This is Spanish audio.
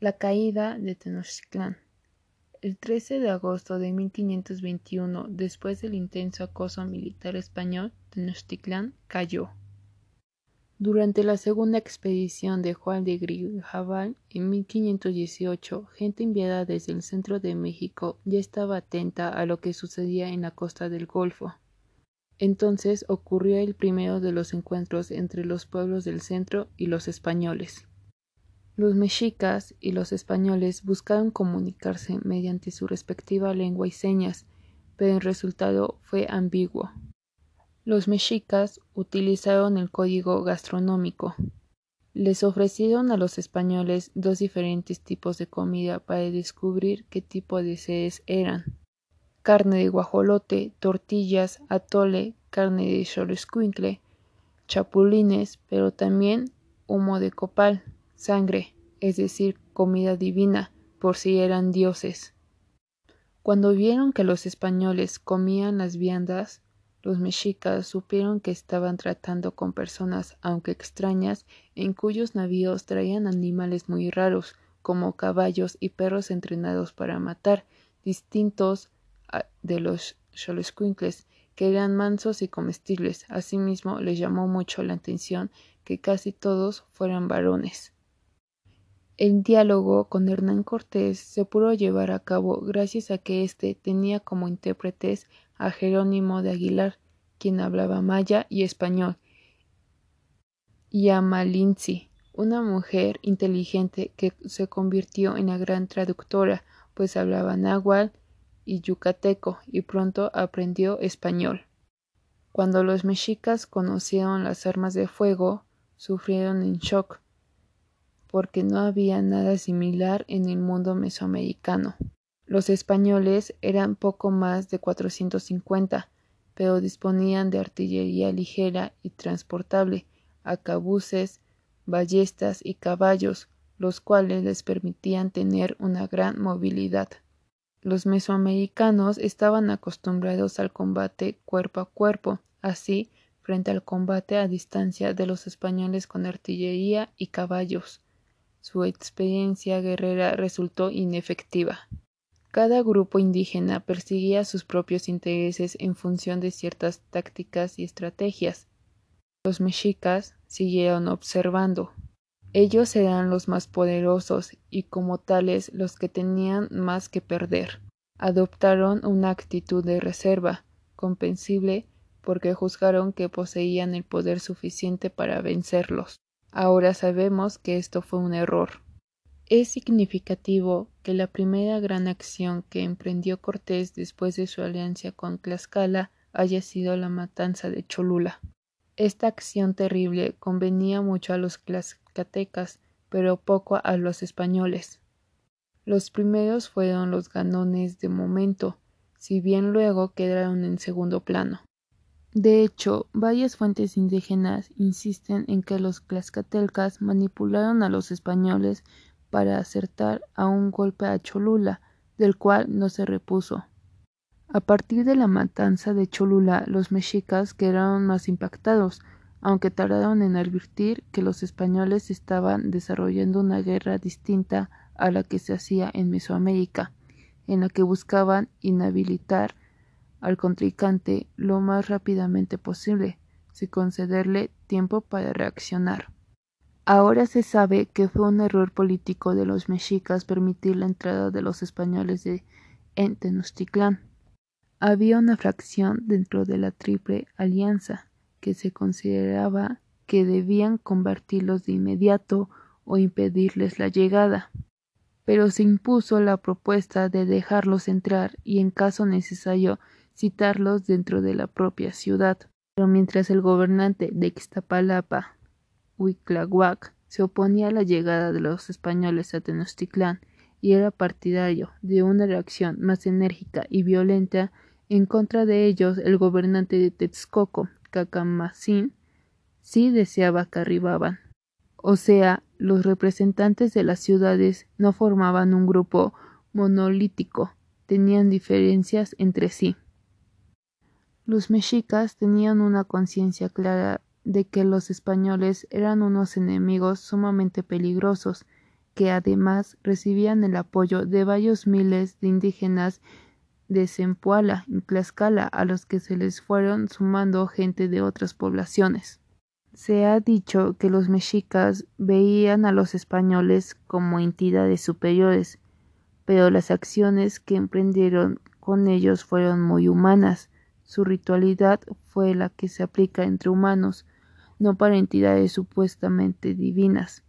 La caída de Tenochtitlán. El 13 de agosto de 1521, después del intenso acoso militar español, Tenochtitlán cayó. Durante la segunda expedición de Juan de Grijalva en 1518, gente enviada desde el centro de México ya estaba atenta a lo que sucedía en la costa del Golfo. Entonces ocurrió el primero de los encuentros entre los pueblos del centro y los españoles. Los mexicas y los españoles buscaron comunicarse mediante su respectiva lengua y señas, pero el resultado fue ambiguo. Los mexicas utilizaron el código gastronómico. Les ofrecieron a los españoles dos diferentes tipos de comida para descubrir qué tipo de seres eran. Carne de guajolote, tortillas, atole, carne de xoloscuincle, chapulines, pero también humo de copal sangre, es decir, comida divina, por si eran dioses. Cuando vieron que los españoles comían las viandas, los mexicas supieron que estaban tratando con personas, aunque extrañas, en cuyos navíos traían animales muy raros, como caballos y perros entrenados para matar, distintos de los xoloscuincles, que eran mansos y comestibles. Asimismo, les llamó mucho la atención que casi todos fueran varones. El diálogo con Hernán Cortés se pudo llevar a cabo gracias a que éste tenía como intérpretes a Jerónimo de Aguilar, quien hablaba maya y español, y a Malinzi, una mujer inteligente que se convirtió en la gran traductora, pues hablaba náhuatl y yucateco y pronto aprendió español. Cuando los mexicas conocieron las armas de fuego, sufrieron en shock, porque no había nada similar en el mundo mesoamericano. Los españoles eran poco más de 450, pero disponían de artillería ligera y transportable, acabuces, ballestas y caballos, los cuales les permitían tener una gran movilidad. Los mesoamericanos estaban acostumbrados al combate cuerpo a cuerpo, así frente al combate a distancia de los españoles con artillería y caballos. Su experiencia guerrera resultó inefectiva. Cada grupo indígena perseguía sus propios intereses en función de ciertas tácticas y estrategias. Los mexicas siguieron observando. Ellos eran los más poderosos y como tales los que tenían más que perder. Adoptaron una actitud de reserva, comprensible porque juzgaron que poseían el poder suficiente para vencerlos. Ahora sabemos que esto fue un error. Es significativo que la primera gran acción que emprendió Cortés después de su alianza con Tlaxcala haya sido la matanza de Cholula. Esta acción terrible convenía mucho a los tlaxcatecas, pero poco a los españoles. Los primeros fueron los ganones de momento, si bien luego quedaron en segundo plano. De hecho, varias fuentes indígenas insisten en que los tlaxcaltecas manipularon a los españoles para acertar a un golpe a Cholula, del cual no se repuso. A partir de la matanza de Cholula, los mexicas quedaron más impactados, aunque tardaron en advertir que los españoles estaban desarrollando una guerra distinta a la que se hacía en Mesoamérica, en la que buscaban inhabilitar al contrincante lo más rápidamente posible, sin concederle tiempo para reaccionar. Ahora se sabe que fue un error político de los mexicas permitir la entrada de los españoles de en Tenochtitlán. Había una fracción dentro de la Triple Alianza que se consideraba que debían convertirlos de inmediato o impedirles la llegada pero se impuso la propuesta de dejarlos entrar y en caso necesario citarlos dentro de la propia ciudad. Pero mientras el gobernante de Ixtapalapa, Huiclahuac, se oponía a la llegada de los españoles a Tenochtitlán y era partidario de una reacción más enérgica y violenta en contra de ellos, el gobernante de Texcoco, Cacamacín, sí deseaba que arribaban. O sea, los representantes de las ciudades no formaban un grupo monolítico, tenían diferencias entre sí. Los mexicas tenían una conciencia clara de que los españoles eran unos enemigos sumamente peligrosos, que además recibían el apoyo de varios miles de indígenas de Zempoala y Tlaxcala, a los que se les fueron sumando gente de otras poblaciones. Se ha dicho que los mexicas veían a los españoles como entidades superiores, pero las acciones que emprendieron con ellos fueron muy humanas. Su ritualidad fue la que se aplica entre humanos, no para entidades supuestamente divinas.